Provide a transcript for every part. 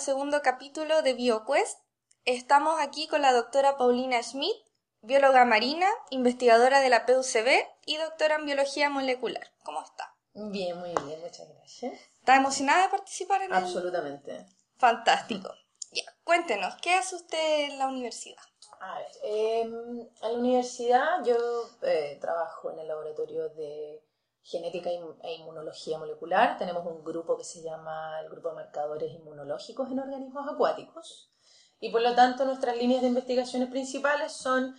al segundo capítulo de BioQuest. Estamos aquí con la doctora Paulina Schmidt, bióloga marina, investigadora de la PUCB y doctora en biología molecular. ¿Cómo está? Bien, muy bien, muchas gracias. ¿Está emocionada de participar en el... Absolutamente. Fantástico. Ya, cuéntenos, ¿qué hace usted en la universidad? A ver, em, en la universidad yo eh, trabajo en el laboratorio de genética e inmunología molecular. Tenemos un grupo que se llama el Grupo de Marcadores Inmunológicos en Organismos Acuáticos. Y por lo tanto nuestras líneas de investigaciones principales son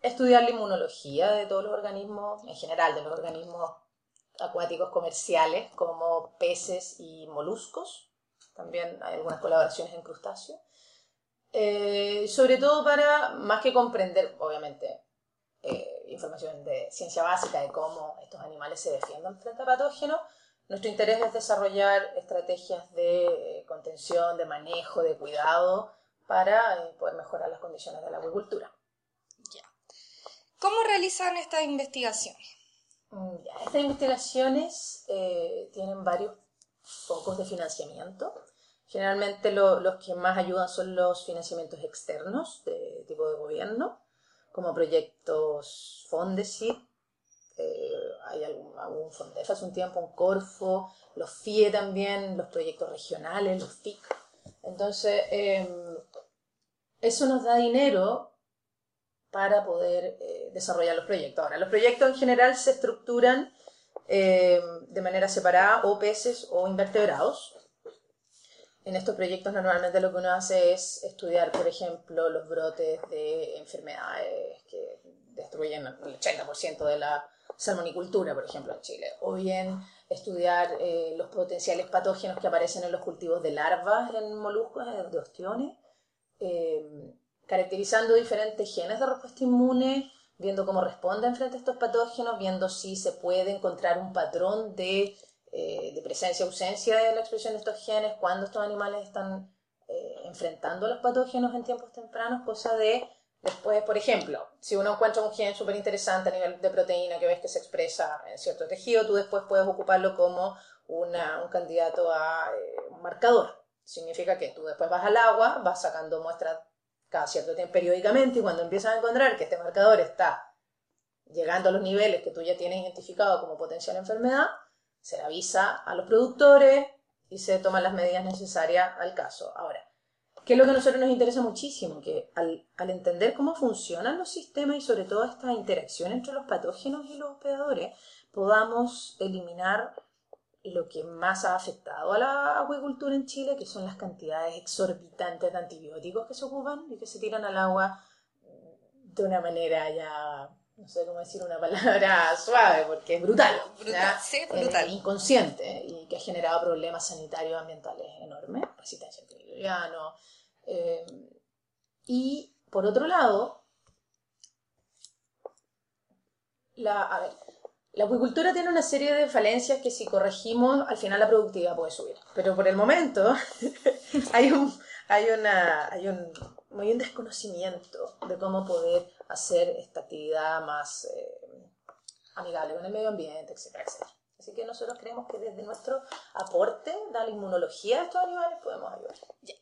estudiar la inmunología de todos los organismos, en general de los organismos acuáticos comerciales como peces y moluscos. También hay algunas colaboraciones en crustáceos. Eh, sobre todo para, más que comprender, obviamente, eh, información de ciencia básica de cómo estos animales se defienden frente a patógenos, nuestro interés es desarrollar estrategias de eh, contención, de manejo, de cuidado para poder mejorar las condiciones de la acuicultura. ¿Cómo realizan estas investigaciones? Mm, estas investigaciones tienen varios focos de financiamiento. Generalmente los que más ayudan son los financiamientos externos de tipo de gobierno, como proyectos Fondesit, eh, hay algún, algún hace un tiempo, un Corfo, los FIE también, los proyectos regionales, los FIC. Entonces, em, eso nos da dinero para poder eh, desarrollar los proyectos. Ahora, los proyectos en general se estructuran em, de manera separada o peces o invertebrados en estos proyectos normalmente lo que uno hace es estudiar, por ejemplo, los brotes de enfermedades que destruyen el 80% de la salmonicultura, por ejemplo, en Chile. O bien estudiar eh, los potenciales patógenos que aparecen en los cultivos de larvas en moluscos, de ostiones, eh, caracterizando diferentes genes de respuesta inmune, viendo cómo responden frente a estos patógenos, viendo si se puede encontrar un patrón de eh, de presencia ausencia de la expresión de estos genes, cuando estos animales están eh, enfrentando los patógenos en tiempos tempranos, cosa de después, por ejemplo, si uno encuentra un gen súper interesante a nivel de proteína que ves que se expresa en cierto tejido, tú después puedes ocuparlo como un candidato a eh, un marcador. Significa que tú después vas al agua, vas sacando muestras cada cierto tiempo periódicamente y cuando empiezas a encontrar que este marcador está llegando a los niveles que tú ya tienes identificado como potencial enfermedad, se avisa a los productores y se toman las medidas necesarias al caso. Ahora, ¿qué es lo que a nosotros nos interesa muchísimo? Que al, entender cómo funcionan los sistemas y sobre todo esta interacción entre los patógenos y los hospedadores, podamos eliminar lo que más ha afectado a la acuicultura en Chile, que son las cantidades exorbitantes de antibióticos que se ocupan y que se tiran al agua de una manera ya no sé cómo decir una palabra suave, porque es brutal. brutal sí, brutal. inconsciente y que ha generado problemas sanitarios ambientales enormes, resistencia antimicrobiano. Eh, y por otro lado, la, a ver, la acuicultura tiene una serie de falencias que si corregimos, al final la productividad puede subir. Pero por el momento hay un, hay una, hay un, hay un desconocimiento de cómo poder hacer esta actividad más eh, amigable con el medio ambiente, etcétera, etcétera. Así que nosotros creemos que desde nuestro aporte de la inmunología de estos animales podemos ayudar.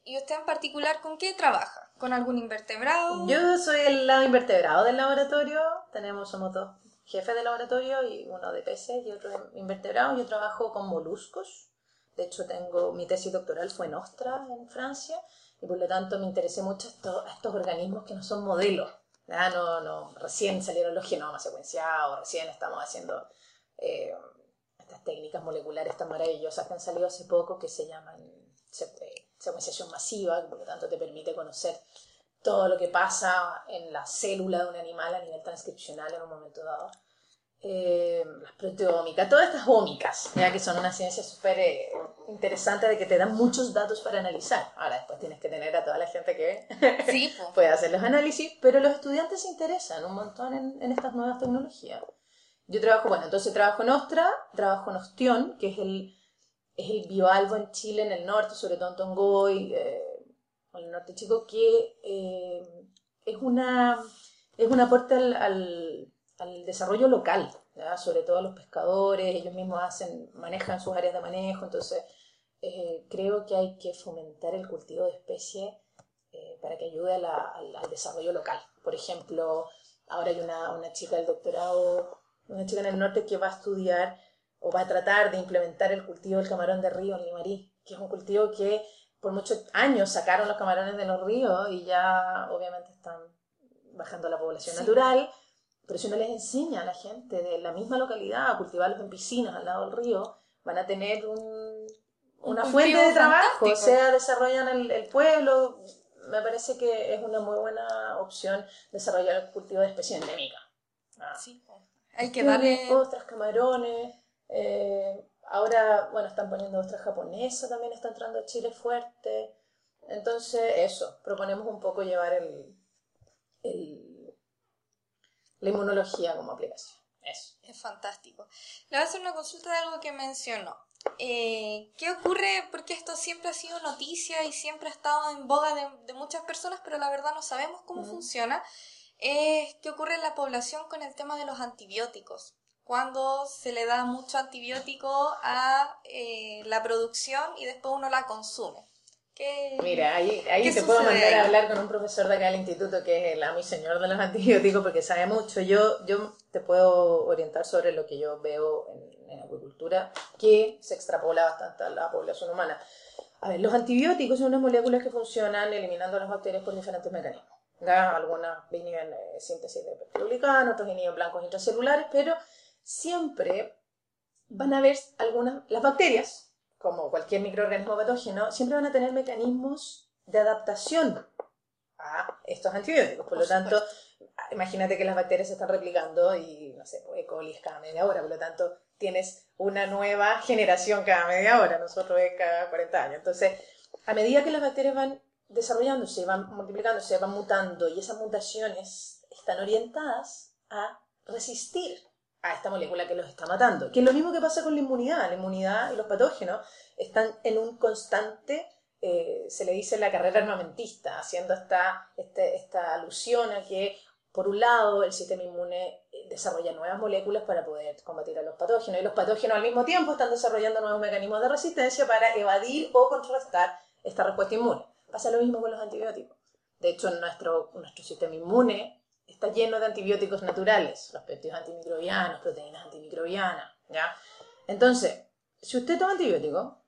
¿Y usted en particular con qué trabaja? ¿Con algún invertebrado? Yo soy el lado invertebrado del laboratorio. Tenemos, somos dos jefes de laboratorio y uno de peces y otro de invertebrados. Yo trabajo con moluscos. De hecho, tengo mi tesis doctoral fue en Ostra, en Francia, y por lo tanto me interesé mucho a estos organismos que no son modelos Ah, no, no, recién salieron los genomas secuenciados, recién estamos haciendo eh, estas técnicas moleculares tan maravillosas que han salido hace poco que se llaman eh, secuenciación masiva, que por lo tanto te permite conocer todo lo que pasa en la célula de un animal a nivel transcripcional en un momento dado. Eh, las proteómicas, todas estas ómicas, ya que son una ciencia súper eh, interesante de que te dan muchos datos para analizar. Ahora después tienes que tener a toda la gente que puede hacer los análisis, pero los estudiantes se interesan un montón en, estas nuevas tecnologías. Yo trabajo, bueno, entonces trabajo en Ostra, trabajo en Ostión, que es el, es el bioalvo en Chile, en el norte, sobre todo en Tongoy, eh, en el norte chico, que es, una, es un aporte al al desarrollo local, sobre todo los pescadores, ellos mismos hacen, manejan sus áreas de manejo, entonces eh, creo que hay que fomentar el cultivo de especies eh, para que ayude al, desarrollo local. Por ejemplo, ahora hay una, una chica del doctorado, una chica en el norte que va a estudiar o va a tratar de implementar el cultivo del camarón de río en Limarí, que es un cultivo que por muchos años sacaron los camarones de los ríos y ya obviamente están bajando la población natural, pero si uno les enseña a la gente de la misma localidad a cultivarlos en piscinas al lado del río, van a tener un, una fuente de trabajo, o sea, desarrollan el, el, pueblo. Me parece que es una muy buena opción desarrollar el cultivo de especies endémicas. Ah. Sí, hay que darle... Ostras, camarones, eh, ahora, bueno, están poniendo ostras japonesa, también está entrando a Chile fuerte. Entonces, eso, proponemos un poco llevar el, la inmunología como aplicación. Eso. Es fantástico. Le voy a hacer una consulta de algo que mencionó. Eh, ¿Qué ocurre? Porque esto siempre ha sido noticia y siempre ha estado en boga de, muchas personas, pero la verdad no sabemos cómo funciona. ¿Qué ocurre en la población con el tema de los antibióticos? Cuando se le da mucho antibiótico a eh, la producción y después uno la consume. Mira, ahí, ahí te puedo mandar a hablar con un profesor de acá del instituto que es el amo y señor de los antibióticos porque sabe mucho. Yo, yo te puedo orientar sobre lo que yo veo en, en agricultura que se extrapola bastante a la población humana. A ver, los antibióticos son unas moléculas que funcionan eliminando las bacterias por diferentes mecanismos. Algunas inhiben eh, síntesis de peptidoglicano, otros inhiben blancos intracelulares, pero siempre van a haber algunas, las bacterias como cualquier microorganismo patógeno, siempre van a tener mecanismos de adaptación a estos antibióticos. Por, lo tanto, imagínate que las bacterias se están replicando y, no sé, pues, E. coli cada media hora, por lo tanto, tienes una nueva generación cada media hora, nosotros es cada 40 años. Entonces, a medida que las bacterias van desarrollándose, van multiplicándose, van mutando y esas mutaciones están orientadas a resistir a esta molécula que los está matando. Que es lo mismo que pasa con la inmunidad. La inmunidad y los patógenos están en un constante, eh, se le dice la carrera armamentista, haciendo esta, este, esta alusión a que, por un lado, el sistema inmune eh, desarrolla nuevas moléculas para poder combatir a los patógenos y los patógenos al mismo tiempo están desarrollando nuevos mecanismos de resistencia para evadir o contrarrestar esta respuesta inmune. Pasa lo mismo con los antibióticos. De hecho, nuestro, nuestro sistema inmune está lleno de antibióticos naturales, los péptidos antimicrobianos, proteínas antimicrobianas, ¿ya? Entonces, si usted toma antibiótico,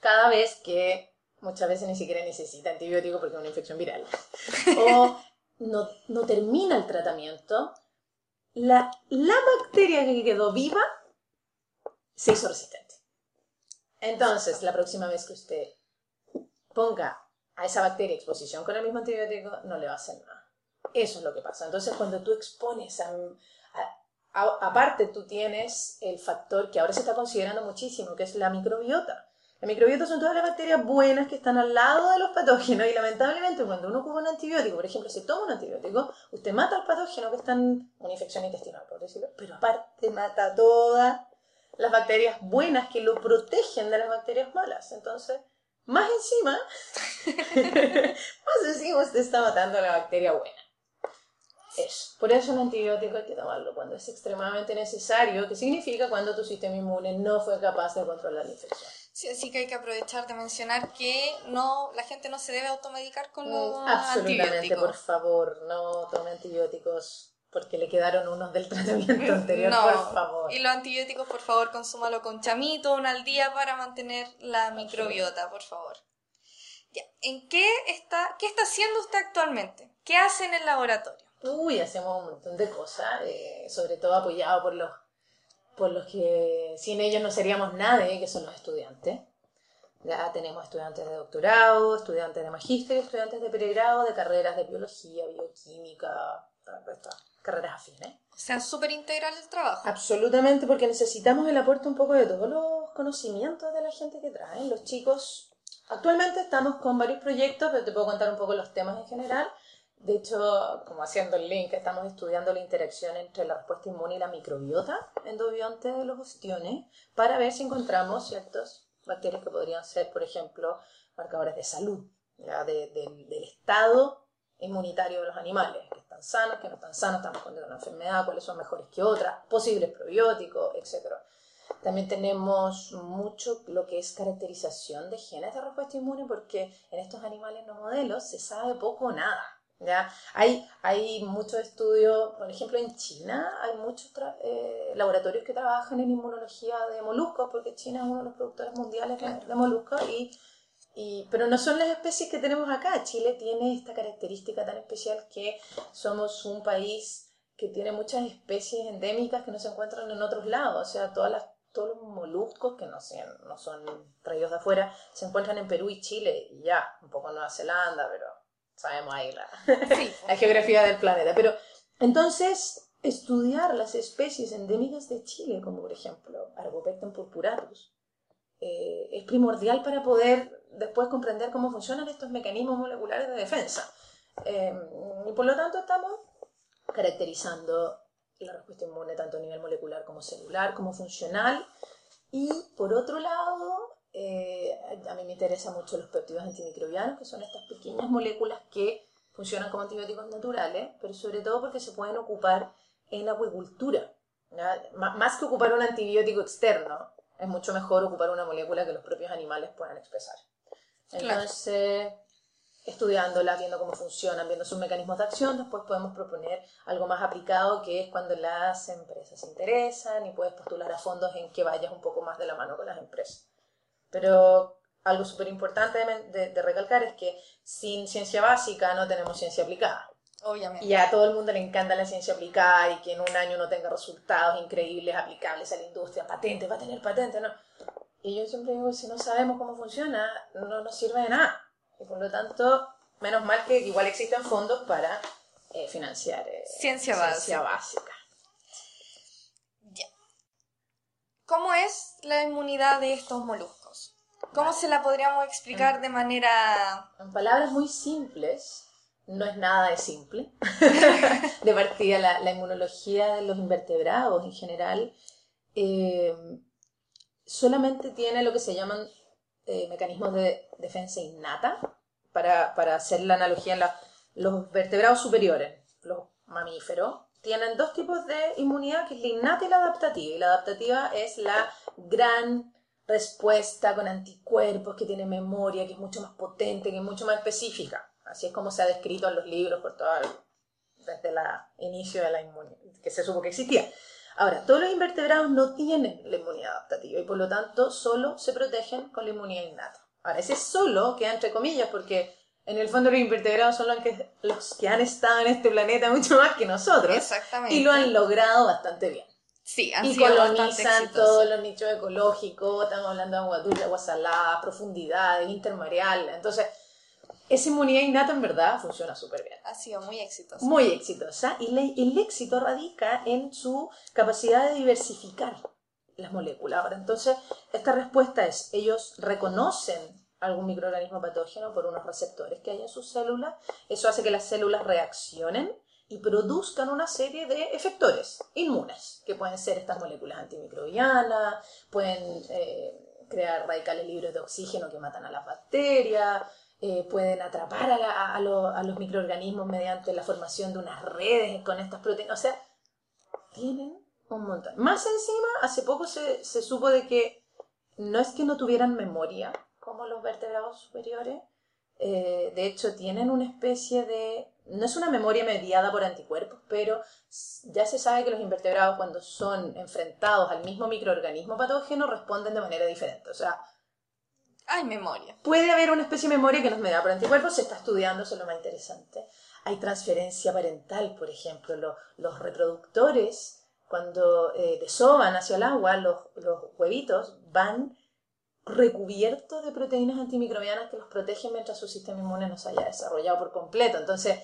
cada vez que muchas veces ni siquiera necesita antibiótico porque es una infección viral, o no, no termina el tratamiento, la, la bacteria que quedó viva se hizo resistente. Entonces, la próxima vez que usted ponga a esa bacteria exposición con el mismo antibiótico, no le va a hacer nada. Eso es lo que pasa. Entonces, cuando tú expones a, aparte tú tienes el factor que ahora se está considerando muchísimo, que es la microbiota. La microbiota son todas las bacterias buenas que están al lado de los patógenos y lamentablemente cuando uno ocupa un antibiótico, por ejemplo, si toma un antibiótico, usted mata al patógeno que está en una infección intestinal, por decirlo, pero aparte mata todas las bacterias buenas que lo protegen de las bacterias malas. Entonces, más encima, más encima usted está matando a la bacteria buena. Eso. Por eso un antibiótico hay que tomarlo cuando es extremadamente necesario, que significa cuando tu sistema inmune no fue capaz de controlar la infección. Sí, así que hay que aprovechar de mencionar que no, la gente no se debe automedicar con los mm, Absolutamente, por favor, no tome antibióticos porque le quedaron unos del tratamiento anterior, por favor. Y los antibióticos, por favor, consúmalo con chamito, una al día para mantener la microbiota, por favor. Ya. ¿En qué está, qué está haciendo usted actualmente? ¿Qué hace en el laboratorio? Uy, hacemos un montón de cosas, eh, sobre todo apoyado por los, por los que sin ellos no seríamos nadie, que son los estudiantes. Ya tenemos estudiantes de doctorado, estudiantes de magíster, estudiantes de pregrado, de carreras de biología, bioquímica, carreras afines. O sea, súper integral el trabajo. Absolutamente, porque necesitamos el aporte un poco de todos los conocimientos de la gente que traen. Los chicos, actualmente estamos con varios proyectos, pero te puedo contar un poco los temas en general. De hecho, como haciendo el link, estamos estudiando la interacción entre la respuesta inmune y la microbiota endobionte de los ostiones para ver si encontramos ciertas bacterias que podrían ser, por ejemplo, marcadores de salud, del estado inmunitario de los animales, que están sanos, que no están sanos, están respondiendo a una enfermedad, cuáles son mejores que otras, posibles probióticos, etc. También tenemos mucho lo que es caracterización de genes de respuesta inmune porque en estos animales no modelos se sabe poco o nada. ¿Ya? Hay, hay muchos estudios, por ejemplo en China hay muchos eh, laboratorios que trabajan en inmunología de moluscos porque China es uno de los productores mundiales de, moluscos y y, pero no son las especies que tenemos acá. Chile tiene esta característica tan especial que somos un país que tiene muchas especies endémicas que no se encuentran en otros lados. O sea, todas las, todos los moluscos que no, sean, no son traídos de afuera se encuentran en Perú y Chile y ya, un poco en Nueva Zelanda, pero sabemos ahí la, la geografía del planeta. Pero entonces, estudiar las especies endémicas de Chile, como por ejemplo Arbopecten purpuratus, eh, es primordial para poder después comprender cómo funcionan estos mecanismos moleculares de defensa. Eh, y por lo tanto estamos caracterizando la respuesta inmune tanto a nivel molecular como celular, como funcional. Y por otro lado, eh, a mí me interesan mucho los péptidos antimicrobianos, que son estas pequeñas moléculas que funcionan como antibióticos naturales, pero sobre todo porque se pueden ocupar en acuicultura. Más que ocupar un antibiótico externo, es mucho mejor ocupar una molécula que los propios animales puedan expresar. Entonces, estudiándola, viendo cómo funcionan, viendo sus mecanismos de acción, después podemos proponer algo más aplicado, que es cuando las empresas se interesan y puedes postular a fondos en que vayas un poco más de la mano con las empresas. Pero algo súper importante de, recalcar es que sin ciencia básica no tenemos ciencia aplicada. Obviamente. Y a todo el mundo le encanta la ciencia aplicada y que en un año no tenga resultados increíbles aplicables a la industria, patente, va a tener patente, ¿no? Y yo siempre digo, si no sabemos cómo funciona, no nos sirve de nada. Y por lo tanto, menos mal que igual existen fondos para eh, financiar eh, ciencia, básica. Ya. ¿Cómo es la inmunidad de estos moluscos? ¿Cómo se la podríamos explicar de manera... En palabras muy simples, no es nada de simple. de partida, la, inmunología de los invertebrados en general eh, solamente tiene lo que se llaman eh, mecanismos de defensa innata, para, para hacer la analogía, en los vertebrados superiores, los mamíferos, tienen dos tipos de inmunidad, que es la innata y la adaptativa. Y la adaptativa es la gran respuesta con anticuerpos, que tiene memoria, que es mucho más potente, que es mucho más específica. Así es como se ha descrito en los libros por todo desde el inicio de la inmunidad, que se supo que existía. Ahora, todos los invertebrados no tienen la inmunidad adaptativa y por lo tanto solo se protegen con la inmunidad innata. Ahora, ese solo queda entre comillas porque en el fondo los invertebrados son los que, los que han estado en este planeta mucho más que nosotros. Y lo han logrado bastante bien. Sí, han y sido colonizan todos los nichos ecológicos, estamos hablando de agua dulce, agua salada, profundidades, intermareal. Entonces, esa inmunidad innata en verdad funciona súper bien. Ha sido muy exitosa. Muy exitosa. Y el éxito radica en su capacidad de diversificar las moléculas. Ahora, entonces, esta respuesta es, ellos reconocen algún microorganismo patógeno por unos receptores que hay en sus células. Eso hace que las células reaccionen y produzcan una serie de efectores inmunes, que pueden ser estas moléculas antimicrobianas, pueden eh, crear radicales libres de oxígeno que matan a las bacterias, eh, pueden atrapar a, los microorganismos mediante la formación de unas redes con estas proteínas. O sea, tienen un montón. Más encima, hace poco se, supo de que no es que no tuvieran memoria como los vertebrados superiores, eh, de hecho tienen una especie de... No es una memoria mediada por anticuerpos, pero ya se sabe que los invertebrados cuando son enfrentados al mismo microorganismo patógeno responden de manera diferente. O sea, hay memoria. Puede haber una especie de memoria que nos da por anticuerpos, se está estudiando, eso es lo más interesante. Hay transferencia parental, por ejemplo, los reproductores, cuando eh, desoban hacia el agua, los, huevitos van recubiertos de proteínas antimicrobianas que los protegen mientras su sistema inmune no se haya desarrollado por completo. Entonces,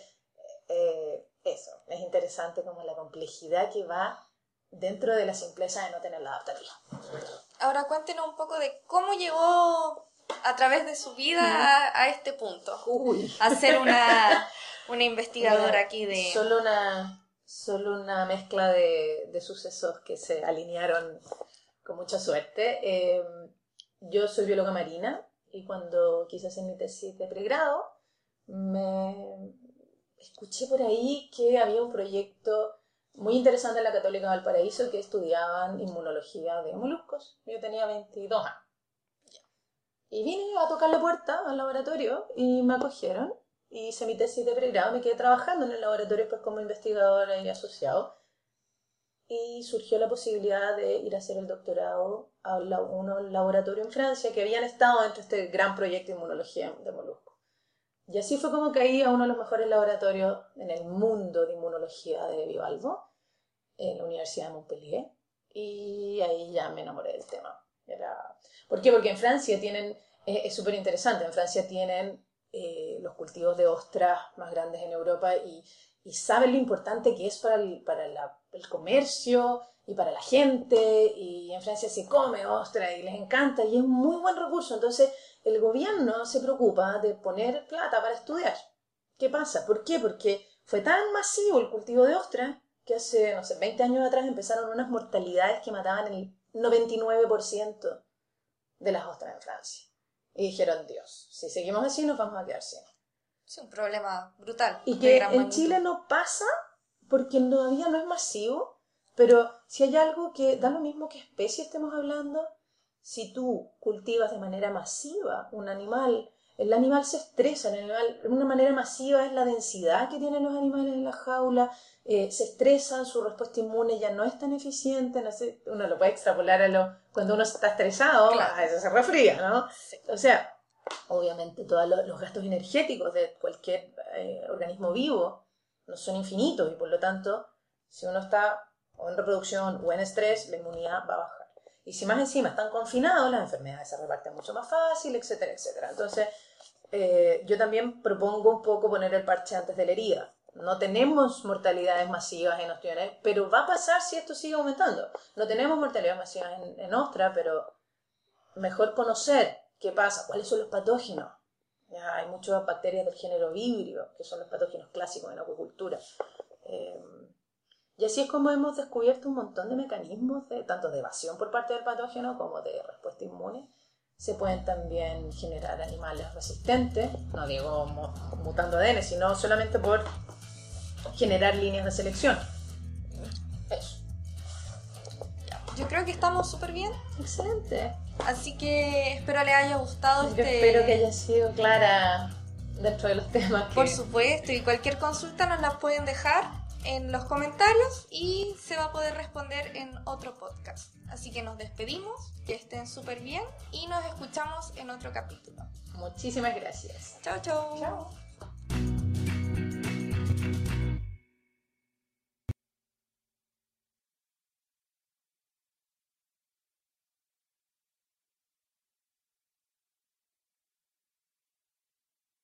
eh, eso, es interesante como la complejidad que va dentro de la simpleza de no tener la adaptativa. Ahora cuéntenos un poco de cómo llegó a través de su vida a, este punto. Uy. A ser una, una investigadora aquí de... Solo una, solo una mezcla de, sucesos que se alinearon con mucha suerte. Em, yo soy bióloga marina y cuando quise hacer mi tesis de pregrado, me escuché por ahí que había un proyecto muy interesante en la Católica de Valparaíso que estudiaban inmunología de moluscos. Yo tenía 22 años. Y vine a tocar la puerta al laboratorio y me acogieron. Y hice mi tesis de pregrado, me quedé trabajando en el laboratorio pues como investigadora y asociado. Y surgió la posibilidad de ir a hacer el doctorado a un laboratorio en Francia que habían estado dentro de este gran proyecto de inmunología de moluscos. Y así fue como caí a uno de los mejores laboratorios en el mundo de inmunología de bivalvo, en la Universidad de Montpellier. Y ahí ya me enamoré del tema. Era... ¿Por qué? Porque en Francia tienen, es súper interesante, en Francia tienen eh, los cultivos de ostras más grandes en Europa y, y saben lo importante que es para el, para el comercio y para la gente. Y en Francia se come ostra y les encanta y es un muy buen recurso. Entonces el gobierno se preocupa de poner plata para estudiar. ¿Qué pasa? ¿Por qué? Porque fue tan masivo el cultivo de ostras que hace, no sé, 20 años atrás empezaron unas mortalidades que mataban el 99% de las ostras en Francia. Y dijeron, Dios, si seguimos así nos vamos a quedar sin. Es un problema brutal. Y que en Chile no pasa porque todavía no es masivo, pero si hay algo que da lo mismo que especie estemos hablando, si tú cultivas de manera masiva un animal, el animal se estresa, el animal, de una manera masiva es la densidad que tienen los animales en la jaula, eh, se estresan, su respuesta inmune ya no es tan eficiente, no sé, uno lo puede extrapolar a lo, cuando uno está estresado, a eso se refría, ¿no? O sea, obviamente todos los, gastos energéticos de cualquier eh, organismo vivo no son infinitos y por lo tanto, si uno está o en reproducción o en estrés, la inmunidad va a bajar. Y si más encima están confinados, las enfermedades se reparten mucho más fácil, etcétera, etcétera. Entonces, eh, yo también propongo un poco poner el parche antes de la herida. No tenemos mortalidades masivas en ostiones, pero va a pasar si esto sigue aumentando. No tenemos mortalidades masivas en, en ostra, pero mejor conocer qué pasa, cuáles son los patógenos. Ya hay muchas bacterias del género vibrio, que son los patógenos clásicos en la acuicultura. Eh, y así es como hemos descubierto un montón de mecanismos, de, tanto de evasión por parte del patógeno como de respuesta inmune. Se pueden también generar animales resistentes, no digo mutando ADN, sino solamente por generar líneas de selección. Eso. Yo creo que estamos súper bien. Excelente. Así que espero les haya gustado Yo este... espero que haya sido clara dentro de los temas. Por supuesto, y cualquier consulta nos la pueden dejar en los comentarios y se va a poder responder en otro podcast. Así que nos despedimos, que estén súper bien y nos escuchamos en otro capítulo. Muchísimas gracias. Chao, chao. Chao.